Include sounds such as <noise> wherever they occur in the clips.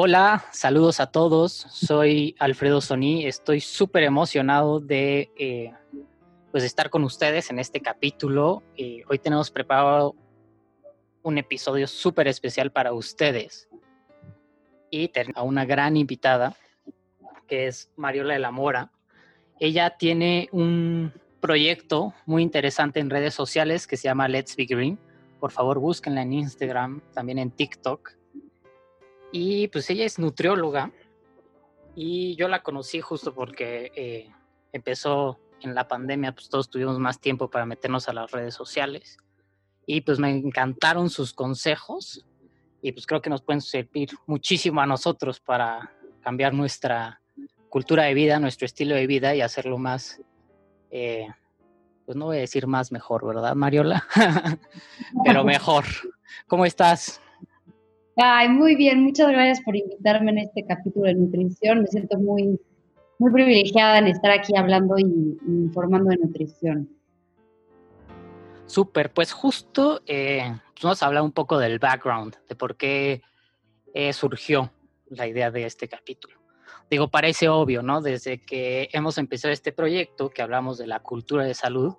Hola, saludos a todos. Soy Alfredo Sony. Estoy súper emocionado de eh, pues estar con ustedes en este capítulo. Eh, hoy tenemos preparado un episodio súper especial para ustedes. Y a una gran invitada, que es Mariola de la Mora. Ella tiene un proyecto muy interesante en redes sociales que se llama Let's Be Green. Por favor, búsquenla en Instagram, también en TikTok y pues ella es nutrióloga y yo la conocí justo porque eh, empezó en la pandemia, pues todos tuvimos más tiempo para meternos a las redes sociales y pues me encantaron sus consejos y pues creo que nos pueden servir muchísimo a nosotros para cambiar nuestra cultura de vida, nuestro estilo de vida y hacerlo más, eh, pues no voy a decir más mejor, ¿verdad, Mariola? <laughs> Pero mejor. ¿Cómo estás? Ay, muy bien, muchas gracias por invitarme en este capítulo de nutrición. Me siento muy, muy privilegiada en estar aquí hablando y, informando de nutrición. Súper, pues justo eh, pues vamos a hablar un poco del background, de por qué eh, surgió la idea de este capítulo. Digo, parece obvio, ¿no? Desde que hemos empezado este proyecto, que hablamos de la cultura de salud,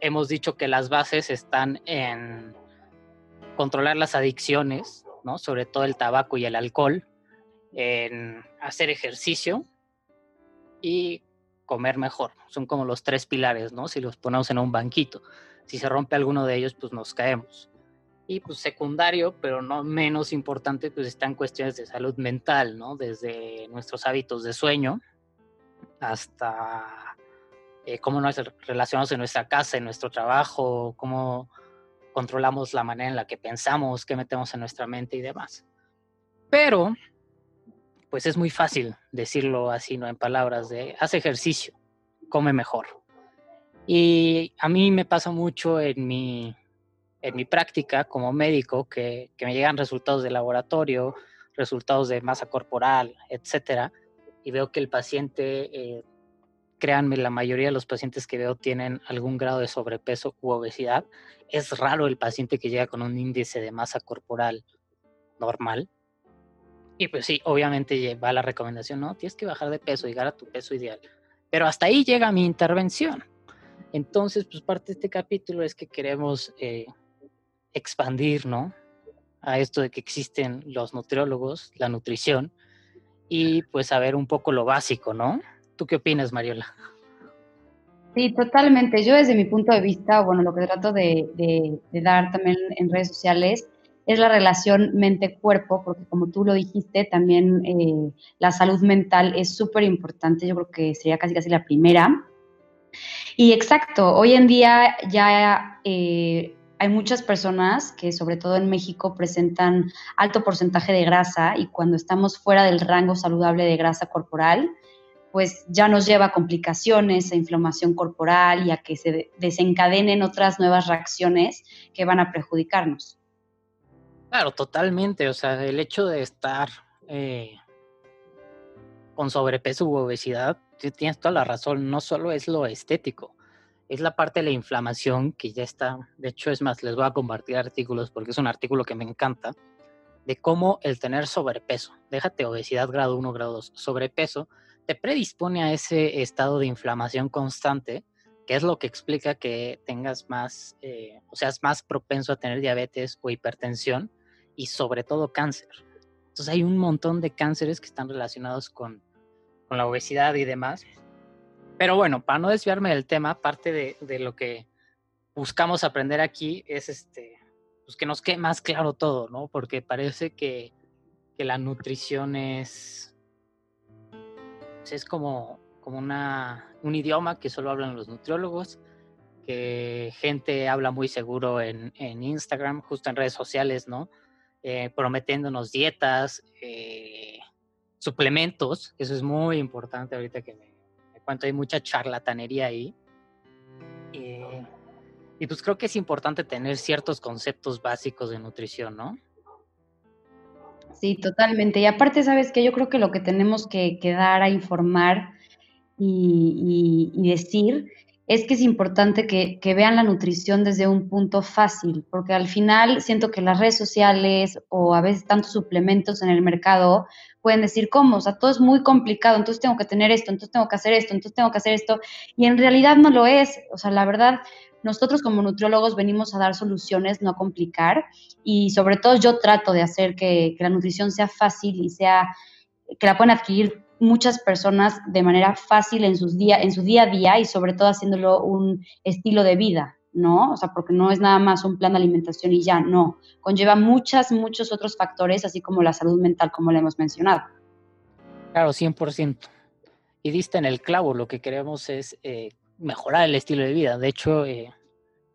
hemos dicho que las bases están en controlar las adicciones, sobre todo el tabaco y el alcohol, en hacer ejercicio y comer mejor. Son como los tres pilares, ¿no? Si los ponemos en un banquito. Si se rompe alguno de ellos, pues nos caemos. Y pues secundario, pero no menos importante, pues están cuestiones de salud mental, ¿no? Desde nuestros hábitos de sueño hasta eh, cómo nos relacionamos en nuestra casa, en nuestro trabajo, cómo controlamos la manera en la que pensamos, qué metemos en nuestra mente y demás. Pero, pues es muy fácil decirlo así, ¿no? En palabras de, haz ejercicio, come mejor. Y a mí me pasa mucho en mi, en mi práctica como médico que, que me llegan resultados de laboratorio, resultados de masa corporal, etcétera, y veo que el paciente eh, créanme, la mayoría de los pacientes que veo tienen algún grado de sobrepeso u obesidad. Es raro el paciente que llega con un índice de masa corporal normal. Y pues sí, obviamente va la recomendación, ¿no? Tienes que bajar de peso, llegar a tu peso ideal. Pero hasta ahí llega mi intervención. Entonces, pues parte de este capítulo es que queremos eh, expandir, ¿no? A esto de que existen los nutriólogos, la nutrición, y pues saber un poco lo básico, ¿no? ¿Tú qué opinas, Mariola? Sí, totalmente. Yo desde mi punto de vista, bueno, lo que trato de, dar también en redes sociales es la relación mente-cuerpo, porque como tú lo dijiste, también eh, la salud mental es súper importante. Yo creo que sería casi casi la primera. Y exacto, hoy en día ya eh, hay muchas personas que sobre todo en México presentan alto porcentaje de grasa y cuando estamos fuera del rango saludable de grasa corporal, pues ya nos lleva a complicaciones, a inflamación corporal y a que se desencadenen otras nuevas reacciones que van a perjudicarnos. Claro, totalmente. O sea, el hecho de estar eh, con sobrepeso u obesidad, tienes toda la razón, no solo es lo estético, es la parte de la inflamación que ya está, de hecho es más, les voy a compartir artículos porque es un artículo que me encanta, de cómo el tener sobrepeso, déjate obesidad grado 1, grado 2, sobrepeso, te predispone a ese estado de inflamación constante, que es lo que explica que tengas más, eh, o seas más propenso a tener diabetes o hipertensión y sobre todo cáncer. Entonces hay un montón de cánceres que están relacionados con, con la obesidad y demás. Pero bueno, para no desviarme del tema, parte de, de lo que buscamos aprender aquí es este, pues que nos quede más claro todo, ¿no? Porque parece que, que la nutrición es es como, como una, un idioma que solo hablan los nutriólogos, eh, gente habla muy seguro en, en, Instagram, justo en redes sociales, ¿no? Eh, prometiéndonos dietas, eh, suplementos, eso es muy importante ahorita que me, me cuento, hay mucha charlatanería ahí. y pues creo que es importante tener ciertos conceptos básicos de nutrición, ¿no? Sí, totalmente. Y aparte, sabes que yo creo que lo que tenemos que, dar a informar y, decir es que es importante que, vean la nutrición desde un punto fácil, porque al final siento que las redes sociales o a veces tantos suplementos en el mercado pueden decir cómo, o sea, todo es muy complicado, entonces tengo que tener esto, entonces tengo que hacer esto, entonces tengo que hacer esto, y en realidad no lo es, o sea, la verdad, nosotros como nutriólogos venimos a dar soluciones, no complicar, y sobre todo yo trato de hacer que, la nutrición sea fácil y sea, que la puedan adquirir muchas personas de manera fácil en, sus día, en su día a día y sobre todo haciéndolo un estilo de vida, ¿no? O sea, porque no es nada más un plan de alimentación y ya, no. Conlleva muchas, muchos otros factores, así como la salud mental, como le hemos mencionado. Claro, 100%. Y diste en el clavo, lo que queremos es eh, mejorar el estilo de vida. De hecho, eh,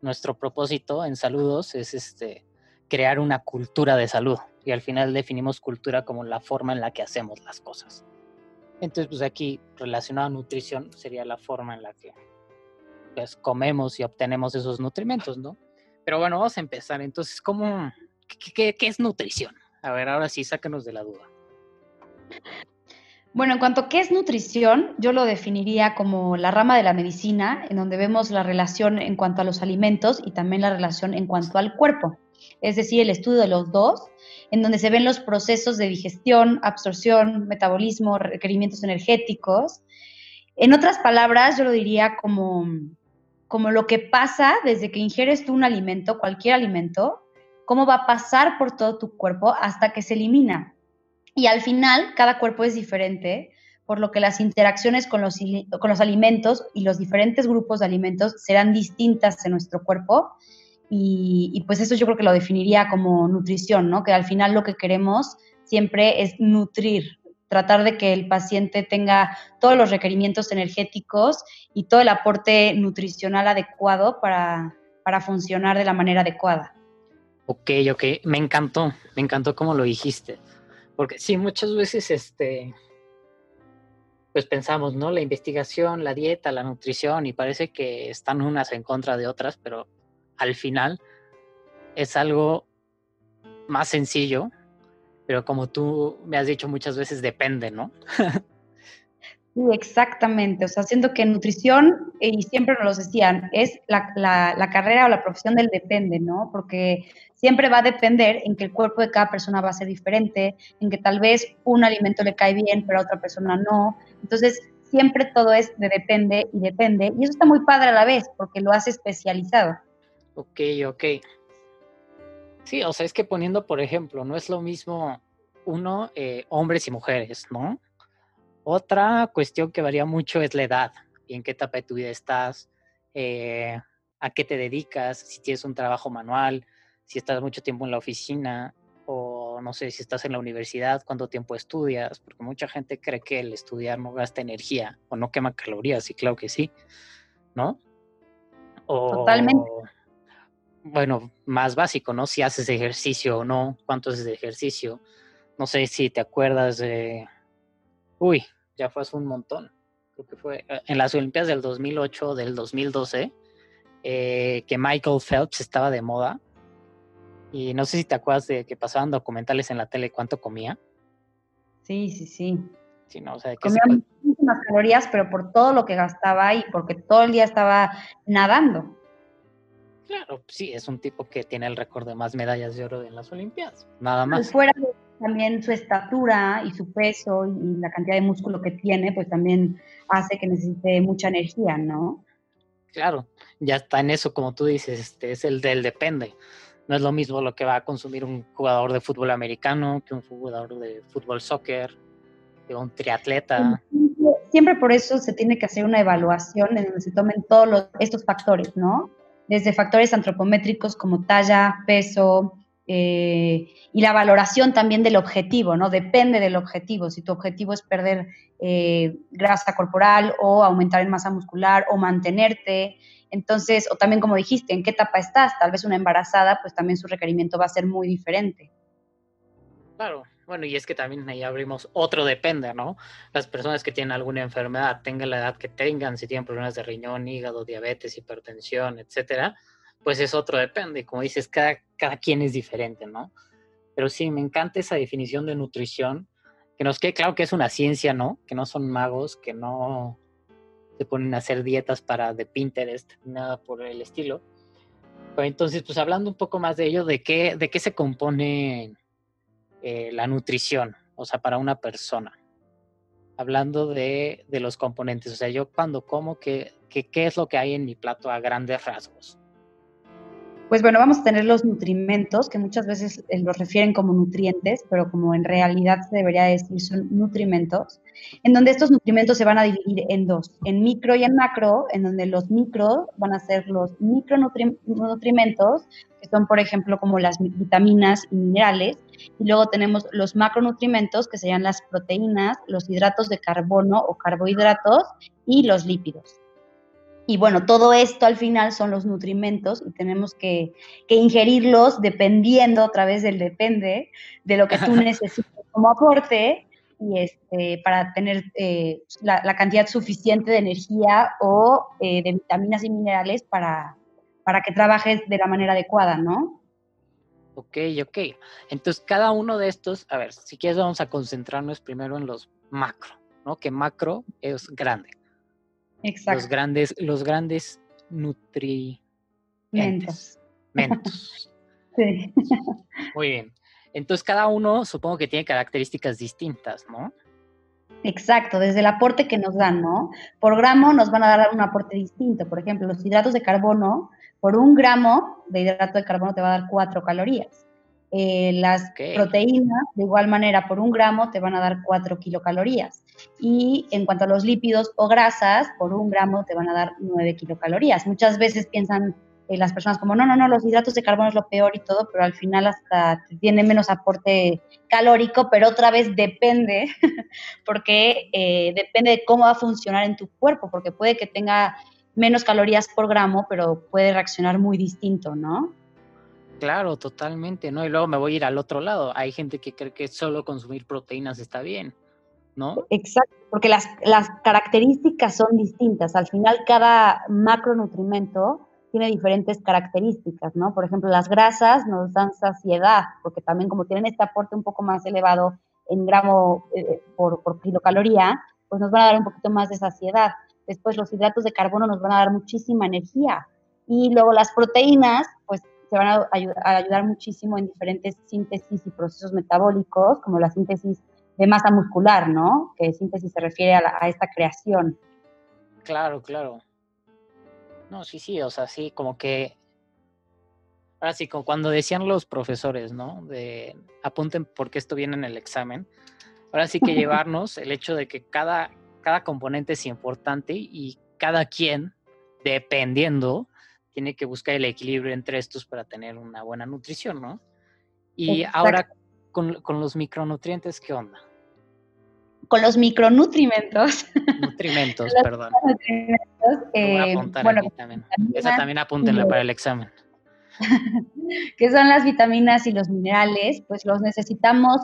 nuestro propósito en Saludos es este, crear una cultura de salud. Y al final definimos cultura como la forma en la que hacemos las cosas. Entonces, pues aquí relacionado a nutrición sería la forma en la que pues, comemos y obtenemos esos nutrimentos, ¿no? Pero bueno, vamos a empezar. Entonces, ¿cómo, qué, qué es nutrición? A ver, ahora sí, sácanos de la duda. Bueno, en cuanto a qué es nutrición, yo lo definiría como la rama de la medicina, en donde vemos la relación en cuanto a los alimentos y también la relación en cuanto al cuerpo. Es decir, el estudio de los dos en donde se ven los procesos de digestión, absorción, metabolismo, requerimientos energéticos. En otras palabras, yo lo diría como, como lo que pasa desde que ingieres tú un alimento, cualquier alimento, cómo va a pasar por todo tu cuerpo hasta que se elimina. Y al final, cada cuerpo es diferente, por lo que las interacciones con los, con los alimentos y los diferentes grupos de alimentos serán distintas en nuestro cuerpo y, pues eso yo creo que lo definiría como nutrición, ¿no? Que al final lo que queremos siempre es nutrir, tratar de que el paciente tenga todos los requerimientos energéticos y todo el aporte nutricional adecuado para, para funcionar de la manera adecuada. Ok, ok, me encantó, me encantó como lo dijiste, porque sí, muchas veces este, pues pensamos, ¿no? La investigación, la dieta, la nutrición, y parece que están unas en contra de otras, pero al final es algo más sencillo, pero como tú me has dicho muchas veces, depende, ¿no? <laughs> sí, exactamente. O sea, siento que nutrición, y siempre nos lo decían, es la, la, carrera o la profesión del depende, ¿no? Porque siempre va a depender en que el cuerpo de cada persona va a ser diferente, en que tal vez un alimento le cae bien, pero a otra persona no. Entonces, siempre todo es de depende y depende. Y eso está muy padre a la vez, porque lo hace especializado. Ok, ok. Sí, o sea, es que poniendo, por ejemplo, no es lo mismo uno, eh, hombres y mujeres, ¿no? Otra cuestión que varía mucho es la edad y en qué etapa de tu vida estás, eh, a qué te dedicas, si tienes un trabajo manual, si estás mucho tiempo en la oficina o no sé si estás en la universidad, cuánto tiempo estudias, porque mucha gente cree que el estudiar no gasta energía o no quema calorías, y claro que sí, ¿no? Totalmente bueno, más básico, ¿no? Si haces ejercicio o no, cuánto haces de ejercicio. No sé si te acuerdas de... Uy, ya fue hace un montón. Creo que fue eh, en las Olimpiadas del 2008, del 2012, eh, que Michael Phelps estaba de moda. Y no sé si te acuerdas de que pasaban documentales en la tele cuánto comía. Sí, sí, sí. sí no, o sea, comía muchísimas calorías, pero por todo lo que gastaba y porque todo el día estaba nadando. Claro, sí, es un tipo que tiene el récord de más medallas de oro en las Olimpiadas, nada más. fuera de también su estatura y su peso y la cantidad de músculo que tiene, pues también hace que necesite mucha energía, ¿no? Claro, ya está en eso, como tú dices, este es el del depende. No es lo mismo lo que va a consumir un jugador de fútbol americano que un jugador de fútbol soccer, que un triatleta. Siempre por eso se tiene que hacer una evaluación en donde se tomen todos estos factores, ¿no? desde factores antropométricos como talla, peso eh, y la valoración también del objetivo, ¿no? Depende del objetivo. Si tu objetivo es perder eh, grasa corporal o aumentar en masa muscular o mantenerte. Entonces, o también como dijiste, ¿en qué etapa estás? Tal vez una embarazada, pues también su requerimiento va a ser muy diferente. Claro, bueno, y es que también ahí abrimos otro depende, ¿no? Las personas que tienen alguna enfermedad, tengan la edad que tengan, si tienen problemas de riñón, hígado, diabetes, hipertensión, etcétera, pues es otro depende. Como dices, cada, cada quien es diferente, ¿no? Pero sí, me encanta esa definición de nutrición, que nos quede claro que es una ciencia, ¿no? Que no son magos, que no se ponen a hacer dietas para de Pinterest, nada por el estilo. Pero entonces, pues hablando un poco más de ello, ¿de qué, de qué se compone eh, la nutrición? O sea, para una persona. Hablando de, de, los componentes, o sea, yo cuando como, ¿qué, qué, ¿qué es lo que hay en mi plato a grandes rasgos? Pues bueno, vamos a tener los nutrimentos, que muchas veces eh, los refieren como nutrientes, pero como en realidad se debería decir son nutrimentos, en donde estos nutrimentos se van a dividir en dos, en micro y en macro, en donde los micro van a ser los micronutrimentos, que son por ejemplo como las vitaminas y minerales, y luego tenemos los macronutrimentos, que serían las proteínas, los hidratos de carbono o carbohidratos y los lípidos. Y bueno, todo esto al final son los nutrimentos y tenemos que, ingerirlos dependiendo a través del depende de lo que tú <laughs> necesites como aporte y este, para tener eh, la, cantidad suficiente de energía o eh, de vitaminas y minerales para, para que trabajes de la manera adecuada, ¿no? Ok, ok. Entonces, cada uno de estos, a ver, si quieres vamos a concentrarnos primero en los macro, ¿no? Que macro es grande. Exacto. Los grandes, los grandes nutrientes. Mentos. Mentos. sí. Muy bien. Entonces cada uno supongo que tiene características distintas, ¿no? Exacto, desde el aporte que nos dan, ¿no? Por gramo nos van a dar un aporte distinto. Por ejemplo, los hidratos de carbono, por un gramo de hidrato de carbono te va a dar cuatro calorías. Eh, las proteínas, de igual manera, por un gramo te van a dar 4 kilocalorías. Y en cuanto a los lípidos o grasas, por un gramo te van a dar 9 kilocalorías. Muchas veces piensan eh, las personas como, no, no, no, los hidratos de carbono es lo peor y todo, pero al final hasta tiene menos aporte calórico, pero otra vez depende, <laughs> porque eh, depende de cómo va a funcionar en tu cuerpo, porque puede que tenga menos calorías por gramo, pero puede reaccionar muy distinto, ¿no? Claro, totalmente, ¿no? Y luego me voy a ir al otro lado. Hay gente que cree que solo consumir proteínas está bien, ¿no? Exacto, porque las, las características son distintas. Al final, cada macronutrimento tiene diferentes características, ¿no? Por ejemplo, las grasas nos dan saciedad, porque también como tienen este aporte un poco más elevado en gramo eh, por, por kilocaloría, pues nos van a dar un poquito más de saciedad. Después los hidratos de carbono nos van a dar muchísima energía. Y luego las proteínas, pues se van a ayudar, muchísimo en diferentes síntesis y procesos metabólicos, como la síntesis de masa muscular, ¿no? Que síntesis se refiere a, esta creación. Claro, claro. No, sí, sí, o sea, sí, como que ahora sí, como cuando decían los profesores, ¿no? De apunten porque esto viene en el examen. Ahora sí que <laughs> llevarnos el hecho de que cada, cada componente es importante y cada quien, dependiendo, tiene que buscar el equilibrio entre estos para tener una buena nutrición, ¿no? Y ahora con, los micronutrientes, ¿qué onda? Con los micronutrimentos. Nutrimentos, <laughs> perdón. Eh, bueno, también. Esa también apúntenla para el examen. <laughs> que son las vitaminas y los minerales, pues los necesitamos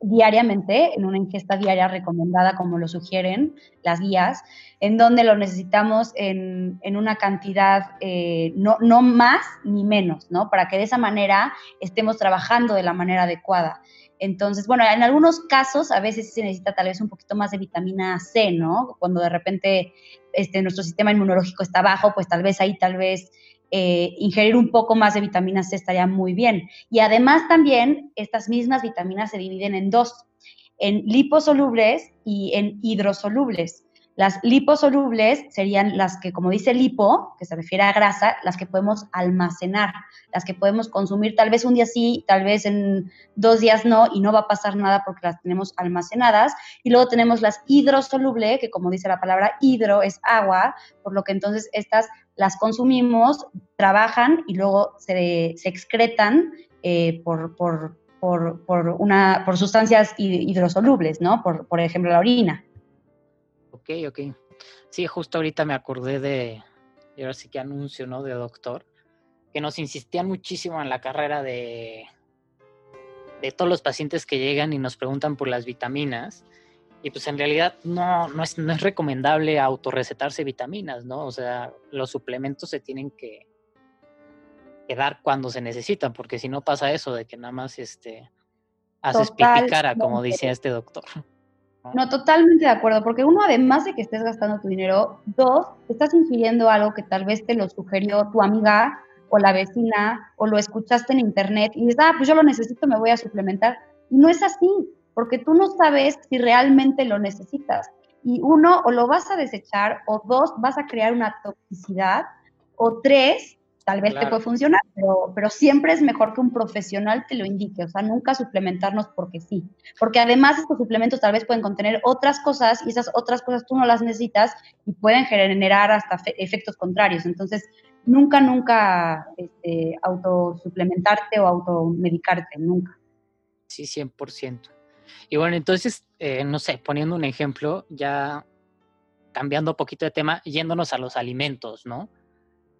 diariamente, en una ingesta diaria recomendada, como lo sugieren las guías, en donde lo necesitamos en, una cantidad eh, no, no, más ni menos, ¿no? Para que de esa manera estemos trabajando de la manera adecuada. Entonces, bueno, en algunos casos a veces se necesita tal vez un poquito más de vitamina C, ¿no? Cuando de repente este, nuestro sistema inmunológico está bajo, pues tal vez ahí tal vez eh, ingerir un poco más de vitamina C estaría muy bien. Y además también estas mismas vitaminas se dividen en dos, en liposolubles y en hidrosolubles. Las liposolubles serían las que, como dice lipo, que se refiere a grasa, las que podemos almacenar, las que podemos consumir tal vez un día sí, tal vez en dos días no, y no va a pasar nada porque las tenemos almacenadas. Y luego tenemos las hidrosolubles, que como dice la palabra hidro es agua, por lo que entonces estas las consumimos, trabajan y luego se, excretan eh, por, por, por, una, por sustancias hidrosolubles, ¿no? Por, por ejemplo, la orina. Ok, ok. Sí, justo ahorita me acordé de y ahora sí que anuncio, ¿no? De doctor, que nos insistían muchísimo en la carrera de, de todos los pacientes que llegan y nos preguntan por las vitaminas. Y pues en realidad no, no, es, no es recomendable autorrecetarse vitaminas, ¿no? O sea, los suplementos se tienen que, que dar cuando se necesitan, porque si no pasa eso de que nada más este, haces cara, como decía este doctor. No, totalmente de acuerdo, porque uno, además de que estés gastando tu dinero, dos, estás ingiriendo algo que tal vez te lo sugirió tu amiga o la vecina o lo escuchaste en internet y dices, ah, pues yo lo necesito, me voy a suplementar. Y no es así, porque tú no sabes si realmente lo necesitas. Y uno, o lo vas a desechar, o dos, vas a crear una toxicidad, o tres, tal vez te puede funcionar, pero, pero siempre es mejor que un profesional te lo indique, o sea, nunca suplementarnos porque sí, porque además estos suplementos tal vez pueden contener otras cosas y esas otras cosas tú no las necesitas y pueden generar hasta efectos contrarios, entonces nunca, nunca este, autosuplementarte o automedicarte, nunca. Sí, 100%. Y bueno, entonces, eh, no sé, poniendo un ejemplo, ya cambiando un poquito de tema, yéndonos a los alimentos, ¿no?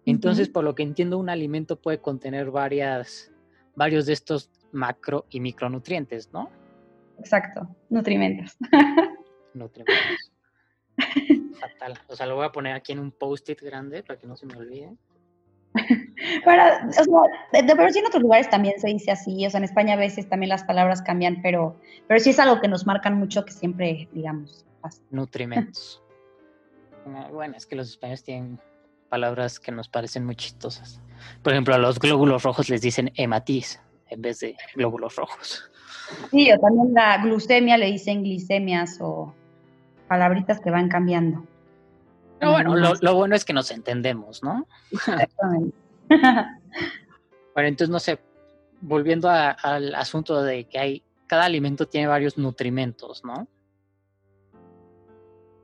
Entonces, por lo que entiendo, un alimento puede contener varias, varios de estos macro y micronutrientes, ¿no? Exacto, nutrimentos. Nutrimentos. <laughs> Fatal. O sea, lo voy a poner aquí en un post-it grande para que no se me olvide. <laughs> Para, o sea, de, pero sí en otros lugares también se dice así, o sea, en España a veces también las palabras cambian, pero, pero sí es algo que nos marcan mucho que siempre, digamos, pasa. Nutrimentos. <laughs> bueno, es que los españoles tienen palabras que nos parecen muy chistosas. Por ejemplo, a los glóbulos rojos les dicen hematiz en vez de glóbulos rojos. Sí, o también la glucemia le dicen glicemias o palabritas que van cambiando. Pero bueno, lo, bueno es que nos entendemos, ¿no? Exactamente. <laughs> bueno, entonces no sé, volviendo al asunto de que hay, cada alimento tiene varios nutrimentos, ¿no?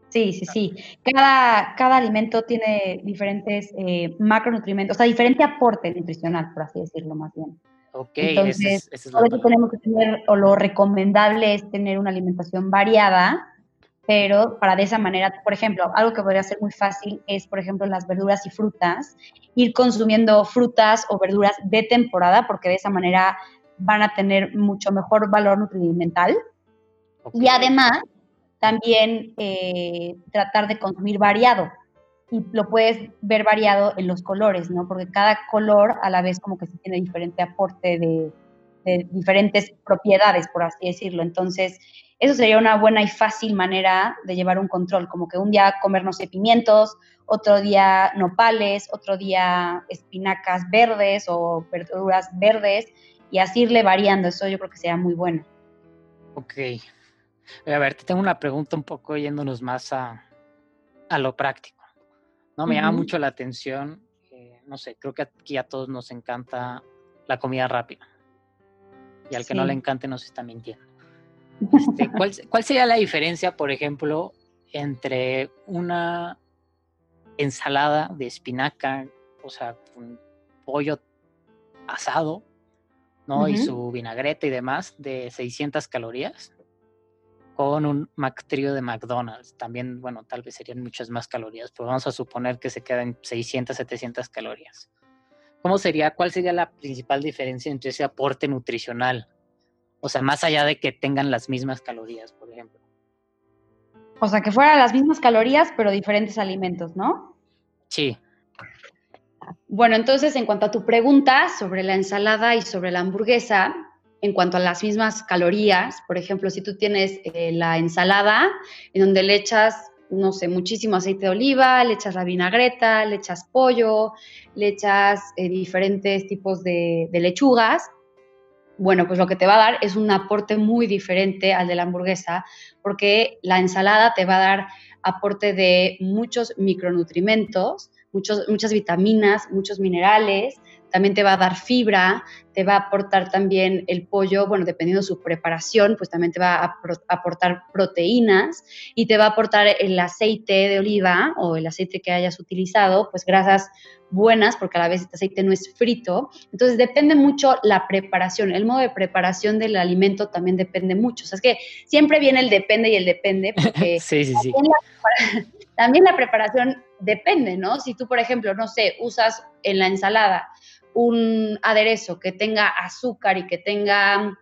Sí, sí, sí. Cada, cada alimento tiene diferentes eh, macronutrientes, o sea, diferente aporte nutricional, por así decirlo más bien. Ok, Entonces, es, lo que tenemos que tener, o lo recomendable es tener una alimentación variada, pero para de esa manera, por ejemplo, algo que podría ser muy fácil es, por ejemplo, las verduras y frutas, ir consumiendo frutas o verduras de temporada, porque de esa manera van a tener mucho mejor valor nutrimental. Y además, también eh, tratar de consumir variado. Y lo puedes ver variado en los colores, ¿no? Porque cada color a la vez como que tiene diferente aporte de, diferentes propiedades, por así decirlo. Entonces, eso sería una buena y fácil manera de llevar un control, como que un día comernos pimientos, otro día nopales, otro día espinacas verdes o verduras verdes, y así irle variando. Eso yo creo que sería muy bueno. Ok, a ver, te tengo una pregunta un poco yéndonos más a, lo práctico. No me llama mucho la atención, eh, no sé, creo que aquí a todos nos encanta la comida rápida. Y al que no le encante nos está mintiendo. Este, ¿cuál, ¿Cuál sería la diferencia, por ejemplo, entre una ensalada de espinaca, o sea, un pollo asado, ¿no? Y su vinagreta y demás de 600 calorías con un McTrio de McDonald's. También, bueno, tal vez serían muchas más calorías, pero vamos a suponer que se quedan 600, 700 calorías. ¿Cómo sería, cuál sería la principal diferencia entre ese aporte nutricional? O sea, más allá de que tengan las mismas calorías, por ejemplo. O sea, que fueran las mismas calorías, pero diferentes alimentos, ¿no? Sí. Bueno, entonces, en cuanto a tu pregunta sobre la ensalada y sobre la hamburguesa, en cuanto a las mismas calorías. Por ejemplo, si tú tienes eh, la ensalada en donde le echas, no sé, muchísimo aceite de oliva, le echas la vinagreta, le echas pollo, le echas eh, diferentes tipos de, lechugas, bueno, pues lo que te va a dar es un aporte muy diferente al de la hamburguesa, porque la ensalada te va a dar aporte de muchos micronutrimentos, muchos, muchas vitaminas, muchos minerales, también te va a dar fibra, te va a aportar también el pollo, bueno, dependiendo de su preparación, pues también te va a aportar proteínas y te va a aportar el aceite de oliva o el aceite que hayas utilizado, pues grasas buenas, porque a la vez este aceite no es frito. Entonces depende mucho la preparación, el modo de preparación del alimento también depende mucho. O sea, es que siempre viene el depende y el depende, porque <laughs> sí, sí, sí. también la preparación depende, ¿no? Si tú, por ejemplo, no sé, usas en la ensalada un aderezo que tenga azúcar y que tenga,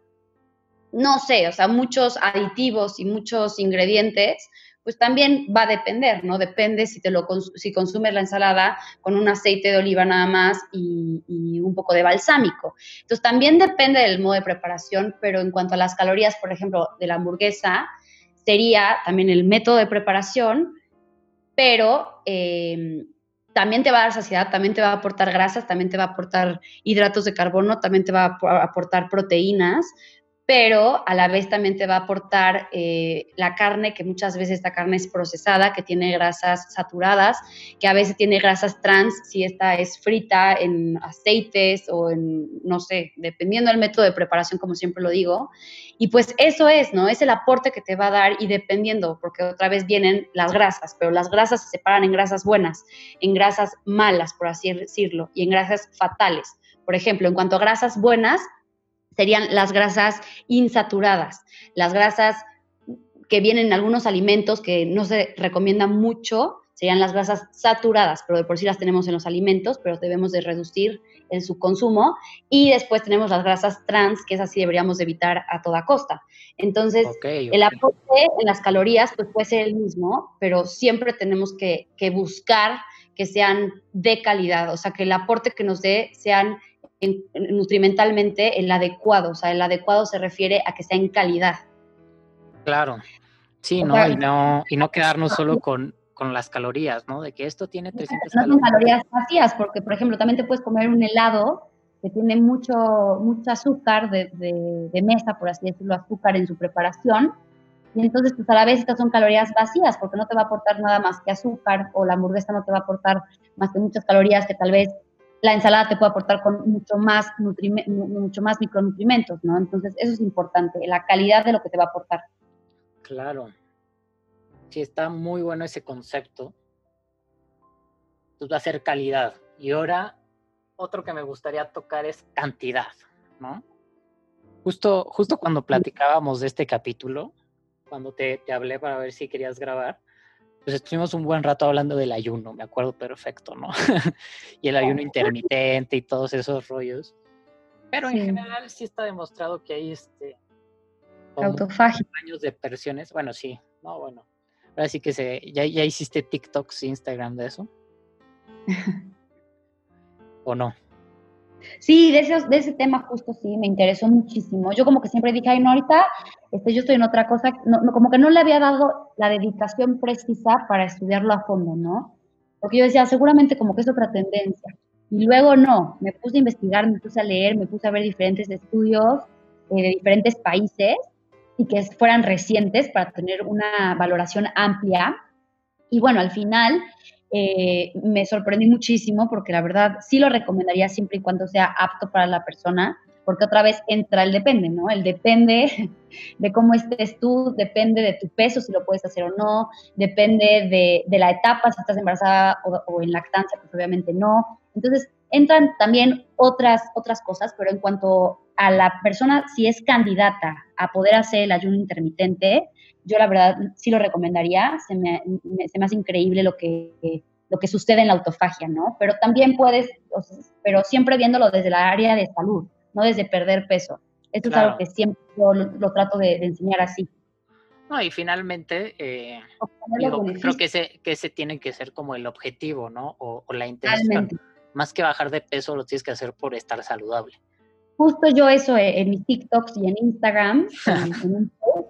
no sé, o sea, muchos aditivos y muchos ingredientes, pues también va a depender, ¿no? Depende si te lo si consumes la ensalada con un aceite de oliva nada más y, y, un poco de balsámico. Entonces también depende del modo de preparación, pero en cuanto a las calorías, por ejemplo, de la hamburguesa, sería también el método de preparación, pero eh, también te va a dar saciedad, también te va a aportar grasas, también te va a aportar hidratos de carbono, también te va a aportar proteínas, pero a la vez también te va a aportar eh, la carne, que muchas veces esta carne es procesada, que tiene grasas saturadas, que a veces tiene grasas trans, si esta es frita en aceites o en, no sé, dependiendo del método de preparación, como siempre lo digo. Y pues eso es, ¿no? Es el aporte que te va a dar y dependiendo, porque otra vez vienen las grasas, pero las grasas se separan en grasas buenas, en grasas malas, por así decirlo, y en grasas fatales. Por ejemplo, en cuanto a grasas buenas, serían las grasas insaturadas, las grasas que vienen en algunos alimentos que no se recomienda mucho, serían las grasas saturadas, pero de por sí las tenemos en los alimentos, pero debemos de reducir en su consumo. Y después tenemos las grasas trans, que es así deberíamos evitar a toda costa. Entonces, el aporte en las calorías pues puede ser el mismo, pero siempre tenemos que, que buscar que sean de calidad, o sea, que el aporte que nos dé sean nutrimentalmente el adecuado, o sea, el adecuado se refiere a que sea en calidad. Claro, sí, ¿no? y no, y no quedarnos solo con, con las calorías, ¿no? De que esto tiene 300 no son calorías vacías, porque, por ejemplo, también te puedes comer un helado que tiene mucho, mucho azúcar de, de, mesa, por así decirlo, azúcar en su preparación, y entonces, pues a la vez estas son calorías vacías, porque no te va a aportar nada más que azúcar, o la hamburguesa no te va a aportar más que muchas calorías que tal vez la ensalada te puede aportar con mucho más, mucho más micronutrimentos, ¿no? Entonces, eso es importante, la calidad de lo que te va a aportar. Claro. Sí, está muy bueno ese concepto. Entonces va a ser calidad. Y ahora, otro que me gustaría tocar es cantidad, ¿no? Justo, justo cuando platicábamos de este capítulo, cuando te, te hablé para ver si querías grabar, pues estuvimos un buen rato hablando del ayuno, me acuerdo perfecto, ¿no? <laughs> y el ayuno intermitente y todos esos rollos. Pero en general sí está demostrado que hay este autofagia. años de presiones. Bueno, sí, no, bueno. Ahora sí que se, ya, ya hiciste TikToks, Instagram de eso. <laughs> ¿O no? Sí, de ese, de ese tema justo sí, me interesó muchísimo. Yo como que siempre dije, ay, no, ahorita este, yo estoy en otra cosa, no, como que no le había dado la dedicación precisa para estudiarlo a fondo, ¿no? Porque yo decía, seguramente como que es otra tendencia. Y luego no, me puse a investigar, me puse a leer, me puse a ver diferentes estudios eh, de diferentes países y que fueran recientes para tener una valoración amplia. Y bueno, al final eh, me sorprendí muchísimo porque la verdad sí lo recomendaría siempre y cuando sea apto para la persona, porque otra vez entra el depende, ¿no? El depende <laughs> de cómo estés tú, depende de tu peso, si lo puedes hacer o no, depende de, de la etapa, si estás embarazada o, en lactancia, pues obviamente no. Entonces, entran también otras, otras cosas, pero en cuanto a la persona, si es candidata a poder hacer el ayuno intermitente, yo la verdad sí lo recomendaría, se me, se me hace increíble lo que, lo que sucede en la autofagia, ¿no? Pero también puedes, pero siempre viéndolo desde la área de salud, no desde perder peso. Esto es algo que siempre lo, trato de, enseñar así. No, y finalmente, eh, creo que ese, que ese tiene que ser como el objetivo, ¿no? O, la intención. Más que bajar de peso, lo tienes que hacer por estar saludable justo yo eso en mis TikToks y en Instagram,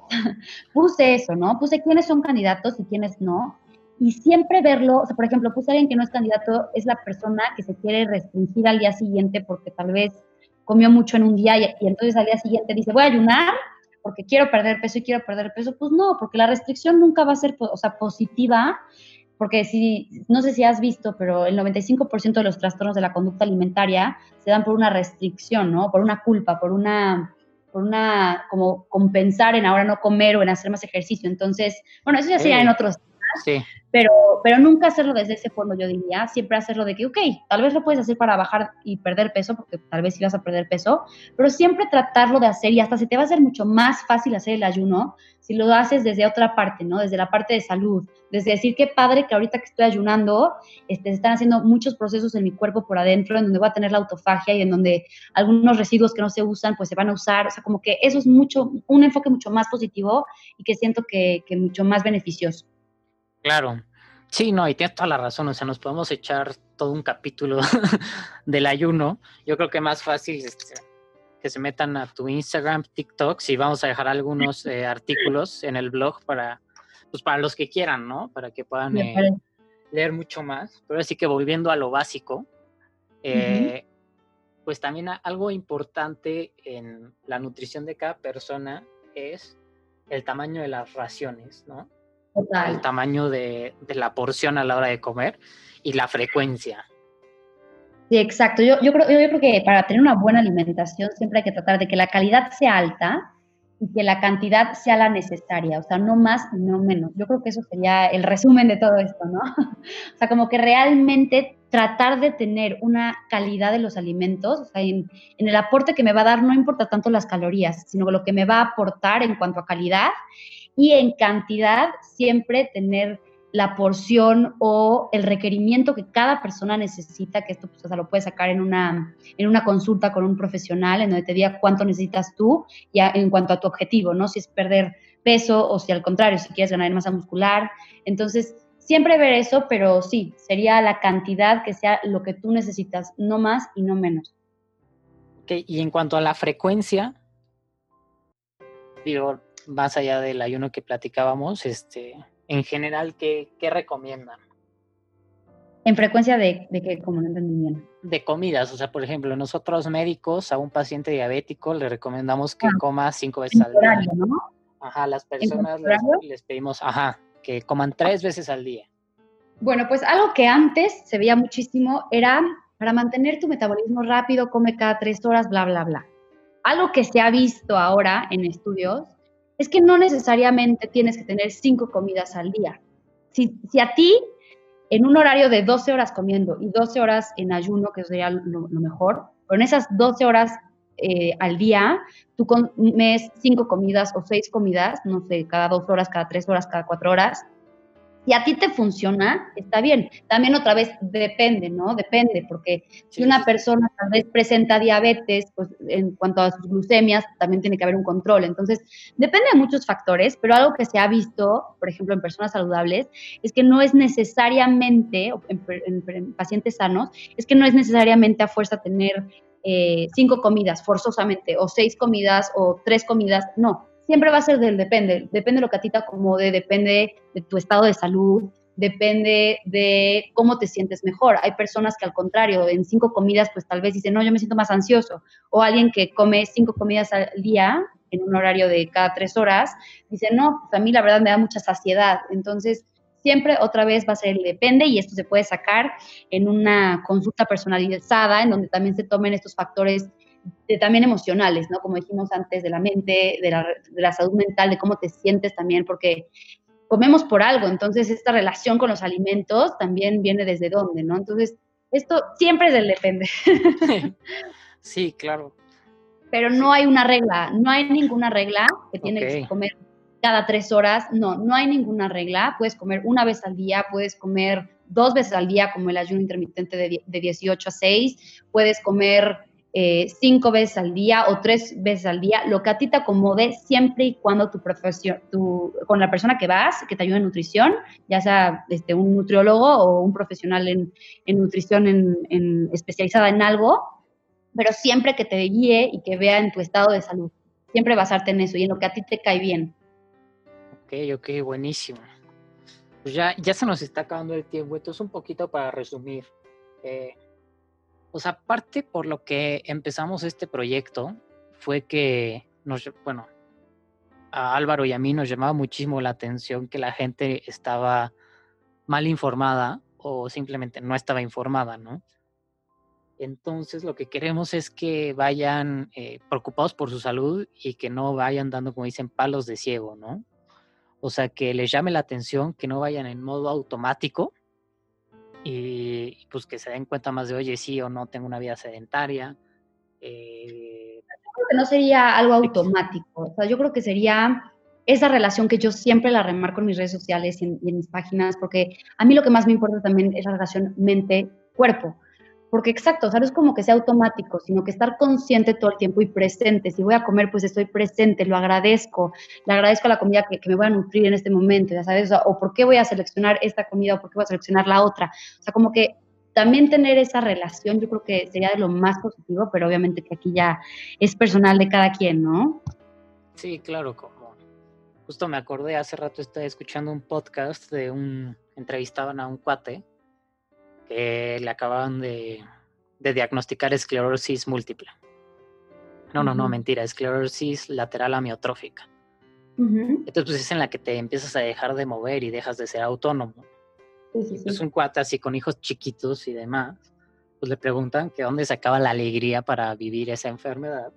<laughs> puse eso, ¿no? Puse quiénes son candidatos y quiénes no. Y siempre verlo, o sea, por ejemplo, puse a alguien que no es candidato, es la persona que se quiere restringir al día siguiente porque tal vez comió mucho en un día y, y entonces al día siguiente dice, voy a ayunar porque quiero perder peso y quiero perder peso. Pues no, porque la restricción nunca va a ser, o sea, positiva porque si, no sé si has visto, pero el 95% de los trastornos de la conducta alimentaria se dan por una restricción, ¿no? Por una culpa, por una, por una, como compensar en ahora no comer o en hacer más ejercicio. Entonces, bueno, eso ya sería en otros Pero, pero nunca hacerlo desde ese fondo, yo diría, siempre hacerlo de que, ok, tal vez lo puedes hacer para bajar y perder peso, porque tal vez sí vas a perder peso, pero siempre tratarlo de hacer y hasta se te va a hacer mucho más fácil hacer el ayuno si lo haces desde otra parte, ¿no? Desde la parte de salud, Desde decir qué padre que ahorita que estoy ayunando, este, están haciendo muchos procesos en mi cuerpo por adentro, en donde voy a tener la autofagia y en donde algunos residuos que no se usan, pues se van a usar. O sea, como que eso es mucho, un enfoque mucho más positivo y que siento que mucho más beneficioso. Claro. Sí, no, y tienes toda la razón. O sea, nos podemos echar todo un capítulo <laughs> del ayuno. Yo creo que más fácil es este, que se metan a tu Instagram, TikTok, si vamos a dejar algunos eh, artículos en el blog para, pues para los que quieran, ¿no? Para que puedan eh, leer mucho más. Pero así que volviendo a lo básico, eh, pues también algo importante en la nutrición de cada persona es el tamaño de las raciones, ¿no? El tamaño de, de, la porción a la hora de comer y la frecuencia. Sí, exacto. Yo, yo, creo, yo creo que para tener una buena alimentación siempre hay que tratar de que la calidad sea alta y que la cantidad sea la necesaria, o sea, no más y no menos. Yo creo que eso sería el resumen de todo esto, ¿no? <laughs> o sea, como que realmente tratar de tener una calidad de los alimentos, o sea, en, en, el aporte que me va a dar no importa tanto las calorías, sino lo que me va a aportar en cuanto a calidad y en cantidad siempre tener la porción o el requerimiento que cada persona necesita, que esto pues, lo puedes sacar en una, en una consulta con un profesional, en donde te diga cuánto necesitas tú ya en cuanto a tu objetivo, ¿no? Si es perder peso o si al contrario, si quieres ganar masa muscular. Entonces, siempre ver eso, pero sí, sería la cantidad que sea lo que tú necesitas, no más y no menos. Ok, y en cuanto a la frecuencia, digo, más allá del ayuno que platicábamos, este, en general, ¿qué, qué recomiendan? En frecuencia de, de que, como no entendí bien. De comidas, o sea, por ejemplo, nosotros médicos a un paciente diabético le recomendamos que ah, coma cinco veces al día. ¿no? Ajá, las personas les, pedimos, ajá, que coman tres veces al día. Bueno, pues algo que antes se veía muchísimo era para mantener tu metabolismo rápido, come cada tres horas, bla, bla, bla. Algo que se ha visto ahora en estudios es que no necesariamente tienes que tener cinco comidas al día. Si, a ti, en un horario de 12 horas comiendo y 12 horas en ayuno, que sería lo, mejor, pero en esas 12 horas eh, al día, tú comes cinco comidas o seis comidas, no sé, cada dos horas, cada tres horas, cada cuatro horas, si a ti te funciona, está bien. También otra vez depende, ¿no? Depende, porque si una persona tal vez presenta diabetes, pues en cuanto a sus glucemias, también tiene que haber un control. Entonces, depende de muchos factores, pero algo que se ha visto, por ejemplo, en personas saludables, es que no es necesariamente, en, pacientes sanos, es que no es necesariamente a fuerza tener eh, cinco comidas forzosamente, o seis comidas, o tres comidas, no siempre va a ser del depende, depende de lo que a ti te acomode, depende de tu estado de salud, depende de cómo te sientes mejor. Hay personas que al contrario, en cinco comidas, pues tal vez dicen, no, yo me siento más ansioso. O alguien que come cinco comidas al día en un horario de cada tres horas, dice, no, pues a mí la verdad me da mucha saciedad. Entonces, siempre otra vez va a ser el depende y esto se puede sacar en una consulta personalizada en donde también se tomen estos factores también emocionales, ¿no? Como dijimos antes, de la mente, de la, de la salud mental, de cómo te sientes también, porque comemos por algo, entonces esta relación con los alimentos también viene desde dónde, ¿no? Entonces, esto siempre es del depende. <laughs> Sí, claro. Pero no hay una regla, no hay ninguna regla que tienes que comer cada tres horas, no, no hay ninguna regla, puedes comer una vez al día, puedes comer dos veces al día como el ayuno intermitente de, de 18 a 6, puedes comer eh, cinco veces al día o tres veces al día, lo que a ti te acomode siempre y cuando tu profesión, tu, con la persona que vas, que te ayude en nutrición, ya sea este, un nutriólogo o un profesional en, nutrición en, especializada en algo, pero siempre que te guíe y que vea en tu estado de salud. Siempre basarte en eso y en lo que a ti te cae bien. Ok, ok, buenísimo. Pues ya, ya se nos está acabando el tiempo, entonces un poquito para resumir. Eh, o sea, parte por lo que empezamos este proyecto fue que nos, bueno, a Álvaro y a mí nos llamaba muchísimo la atención que la gente estaba mal informada o simplemente no estaba informada, ¿no? Entonces lo que queremos es que vayan eh, preocupados por su salud y que no vayan dando, como dicen, palos de ciego, ¿no? O sea, que les llame la atención, que no vayan en modo automático y pues que se den cuenta más de, oye, sí o no, tengo una vida sedentaria. Eh, yo creo que no sería algo automático, o sea, yo creo que sería esa relación que yo siempre la remarco en mis redes sociales y en, y en mis páginas, porque a mí lo que más me importa también es la relación mente-cuerpo porque exacto, o sea, no es como que sea automático, sino que estar consciente todo el tiempo y presente. Si voy a comer, pues estoy presente, lo agradezco, le agradezco a la comida que, me voy a nutrir en este momento, ya sabes, o, por qué voy a seleccionar esta comida o por qué voy a seleccionar la otra. O sea, como que también tener esa relación yo creo que sería de lo más positivo, pero obviamente que aquí ya es personal de cada quien, ¿no? Sí, claro, como justo me acordé, hace rato estaba escuchando un podcast de un, entrevistaban a un cuate que le acababan de, diagnosticar esclerosis múltiple. No, no, no, mentira, esclerosis lateral amiotrófica. Entonces, pues es en la que te empiezas a dejar de mover y dejas de ser autónomo. Es un cuate así con hijos chiquitos y demás. Pues le preguntan que dónde se acaba la alegría para vivir esa enfermedad.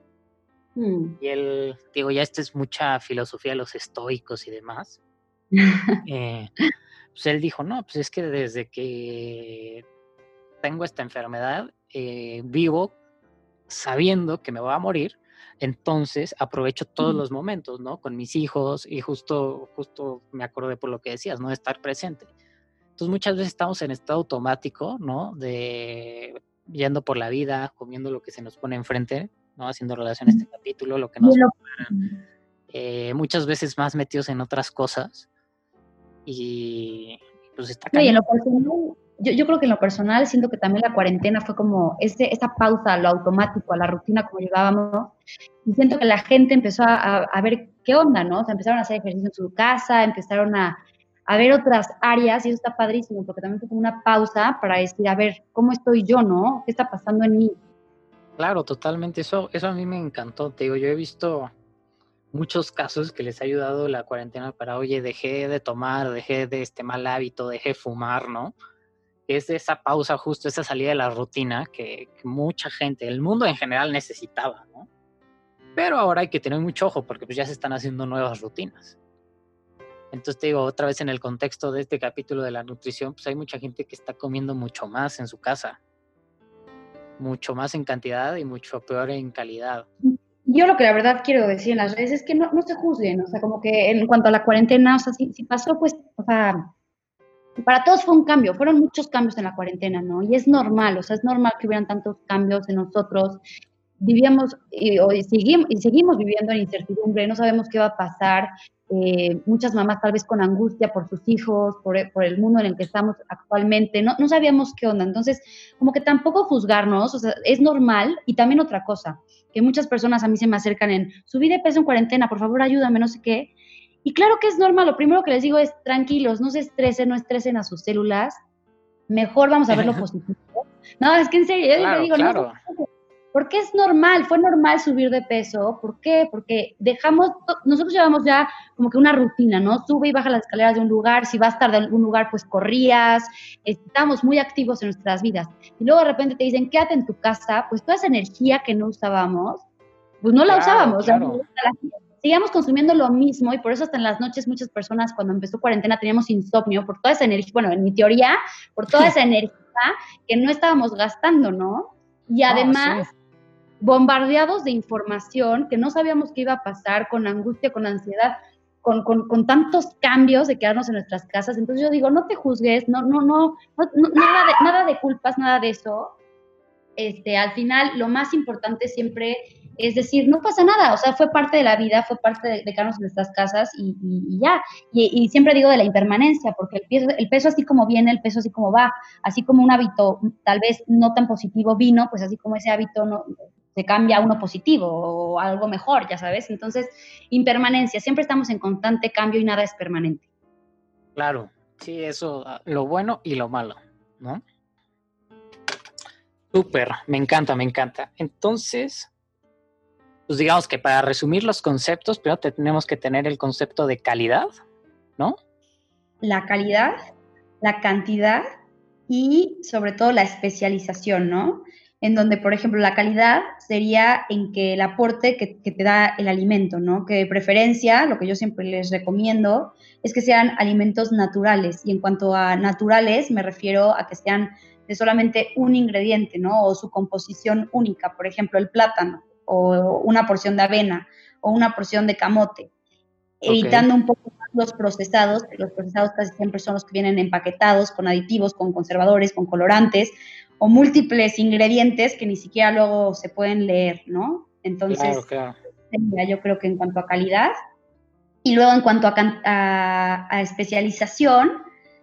Mm. Y él, digo, ya esto es mucha filosofía de los estoicos y demás. <laughs> eh, pues él dijo, no, pues es que desde que tengo esta enfermedad, eh, vivo sabiendo que me voy a morir, entonces aprovecho todos los momentos, ¿no? Con mis hijos y justo, justo me acordé por lo que decías, ¿no? Estar presente. Entonces muchas veces estamos en estado automático, ¿no? De yendo por la vida, comiendo lo que se nos pone enfrente, ¿no? Haciendo relación a este capítulo, lo que nos... Eh, muchas veces más metidos en otras cosas y pues está sí, en lo personal, yo, yo, creo que en lo personal siento que también la cuarentena fue como ese, esa pausa a lo automático, a la rutina como llevábamos, y siento que la gente empezó a, a, ver qué onda, ¿no? O sea, empezaron a hacer ejercicio en su casa, empezaron a, a ver otras áreas y eso está padrísimo, porque también fue como una pausa para decir, a ver, ¿cómo estoy yo, no? ¿Qué está pasando en mí? Claro, totalmente. Eso, eso a mí me encantó. Te digo, yo he visto muchos casos que les ha ayudado la cuarentena para, oye, dejé de tomar, dejé de este mal hábito, dejé de fumar, ¿no? Es esa pausa justo, esa salida de la rutina que, mucha gente, el mundo en general necesitaba, ¿no? Pero ahora hay que tener mucho ojo porque pues ya se están haciendo nuevas rutinas. Entonces te digo, otra vez en el contexto de este capítulo de la nutrición, pues hay mucha gente que está comiendo mucho más en su casa, mucho más en cantidad y mucho peor en calidad yo lo que la verdad quiero decir en las redes es que no, no se juzguen, o sea, como que en cuanto a la cuarentena, o sea, si, pasó, pues, o sea, para todos fue un cambio, fueron muchos cambios en la cuarentena, ¿no? Y es normal, o sea, es normal que hubieran tantos cambios en nosotros. Vivíamos y, seguimos, y seguimos viviendo en incertidumbre, no sabemos qué va a pasar. Eh, muchas mamás tal vez con angustia por sus hijos, por, por, el mundo en el que estamos actualmente, no, no sabíamos qué onda. Entonces, como que tampoco juzgarnos, o sea, es normal. Y también otra cosa, que muchas personas a mí se me acercan en, subí de peso en cuarentena, por favor ayúdame, no sé qué. Y claro que es normal, lo primero que les digo es, tranquilos, no se estresen, no estresen a sus células, mejor vamos a ver lo <laughs> positivo. No, es que en serio, yo digo, no, porque es normal, fue normal subir de peso. ¿Por qué? Porque dejamos, nosotros llevamos ya como que una rutina, ¿no? Sube y baja las escaleras de un lugar, si vas tarde a algún lugar, pues corrías, estamos muy activos en nuestras vidas. Y luego de repente te dicen, quédate en tu casa, pues toda esa energía que no usábamos, pues no la usábamos. seguíamos consumiendo lo mismo y por eso hasta en las noches muchas personas cuando empezó cuarentena teníamos insomnio por toda esa energía, bueno, en mi teoría, por toda <laughs> esa energía que no estábamos gastando, ¿no? Y además bombardeados de información que no sabíamos qué iba a pasar, con angustia, con ansiedad, con, con, tantos cambios de quedarnos en nuestras casas. Entonces yo digo, no te juzgues, no, no, no, nada, de, nada de culpas, nada de eso. Este, al final, lo más importante siempre es decir, no pasa nada, o sea, fue parte de la vida, fue parte de, quedarnos en nuestras casas y, ya. Y, siempre digo de la impermanencia, porque el peso, el peso así como viene, el peso así como va, así como un hábito tal vez no tan positivo vino, pues así como ese hábito no, se cambia a uno positivo o algo mejor, ya sabes. Entonces, impermanencia, siempre estamos en constante cambio y nada es permanente. Claro, sí, eso, ah, lo bueno y lo malo, ¿no? Súper, me encanta, me encanta. Entonces, pues digamos que para resumir los conceptos, primero tenemos que tener el concepto de calidad, ¿no? La calidad, la cantidad y sobre todo la especialización, ¿no? En donde, por ejemplo, la calidad sería en que el aporte que, te da el alimento, ¿no? Que de preferencia, lo que yo siempre les recomiendo, es que sean alimentos naturales. Y en cuanto a naturales, me refiero a que sean de solamente un ingrediente, ¿no? O su composición única, por ejemplo, el plátano, o una porción de avena, o una porción de camote. evitando un poco los procesados, los procesados casi siempre son los que vienen empaquetados con aditivos, con conservadores, con colorantes o múltiples ingredientes que ni siquiera luego se pueden leer, ¿no? Entonces, yo creo que en cuanto a calidad. Y luego en cuanto a especialización,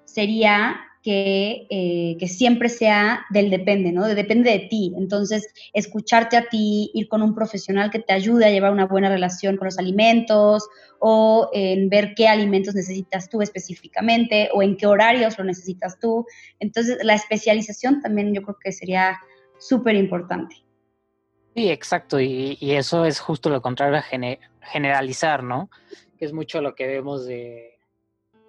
sería eh, que, siempre sea del depende, ¿no? depende de ti. Entonces, escucharte a ti, ir con un profesional que te ayude a llevar una buena relación con los alimentos o en ver qué alimentos necesitas tú específicamente o en qué horarios lo necesitas tú. Entonces, la especialización también yo creo que sería súper importante. Sí, exacto. Y, eso es justo lo contrario a generalizar, ¿no? Que es mucho lo que vemos de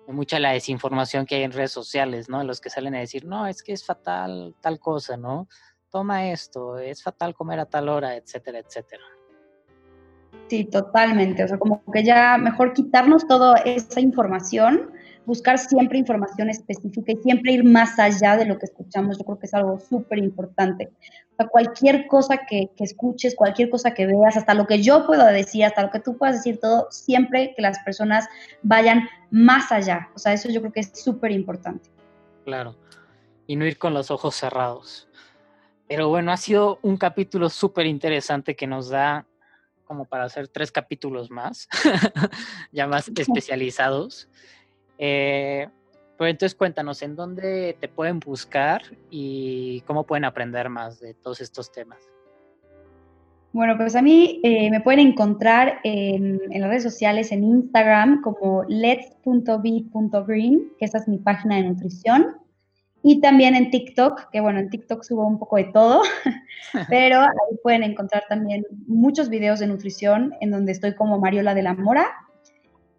mucha la desinformación que hay en redes sociales, ¿no? Los que salen a decir, no, es que es fatal tal cosa, ¿no? Toma esto, es fatal comer a tal hora, etcétera, etcétera. Sí, totalmente. O sea, como que ya mejor quitarnos toda esa información buscar siempre información específica y siempre ir más allá de lo que escuchamos, yo creo que es algo súper importante. O sea, cualquier cosa que, escuches, cualquier cosa que veas, hasta lo que yo puedo decir, hasta lo que tú puedas decir, todo, siempre que las personas vayan más allá. O sea, eso yo creo que es súper importante. Claro, y no ir con los ojos cerrados. Pero bueno, ha sido un capítulo súper interesante que nos da como para hacer tres capítulos más, <laughs> ya más especializados. Eh, pues entonces cuéntanos, ¿en dónde te pueden buscar y cómo pueden aprender más de todos estos temas? Bueno, pues a mí eh, me pueden encontrar en, las redes sociales, en Instagram como let's.be.green, que esa es mi página de nutrición, y también en TikTok, que bueno, en TikTok subo un poco de todo, <laughs> pero ahí pueden encontrar también muchos videos de nutrición en donde estoy como Mariola de la Mora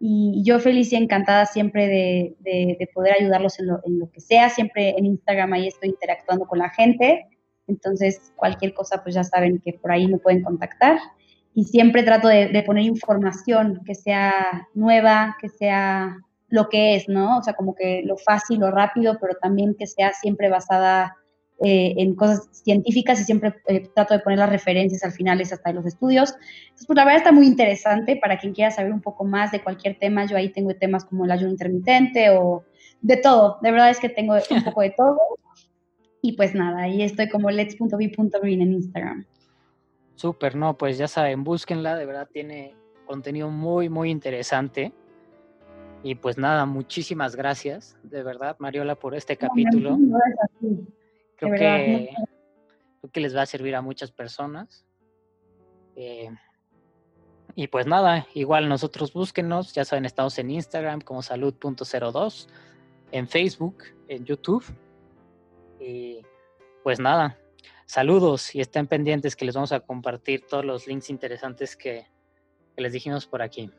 y yo feliz y encantada siempre de, poder ayudarlos en lo, que sea. Siempre en Instagram ahí estoy interactuando con la gente. Entonces, cualquier cosa, pues ya saben que por ahí me pueden contactar. Y siempre trato de, poner información que sea nueva, que sea lo que es, ¿no? O sea, como que lo fácil, lo rápido, pero también que sea siempre basada eh, en cosas científicas y siempre eh, trato de poner las referencias al final, es hasta los estudios. Entonces, pues la verdad está muy interesante para quien quiera saber un poco más de cualquier tema. Yo ahí tengo temas como el ayuno intermitente o de todo. De verdad es que tengo un poco de todo. <laughs> Y pues nada, ahí estoy como lets.b.green en Instagram. Súper, no, pues ya saben, búsquenla, de verdad tiene contenido muy, muy interesante. Y pues nada, muchísimas gracias, de verdad, Mariola, por este capítulo. Gracias Creo que, creo que les va a servir a muchas personas. Eh, y pues nada, igual nosotros búsquenos, ya saben, estamos en Instagram como salud.02, en Facebook, en YouTube. Y pues nada, saludos y estén pendientes que les vamos a compartir todos los links interesantes que les dijimos por aquí.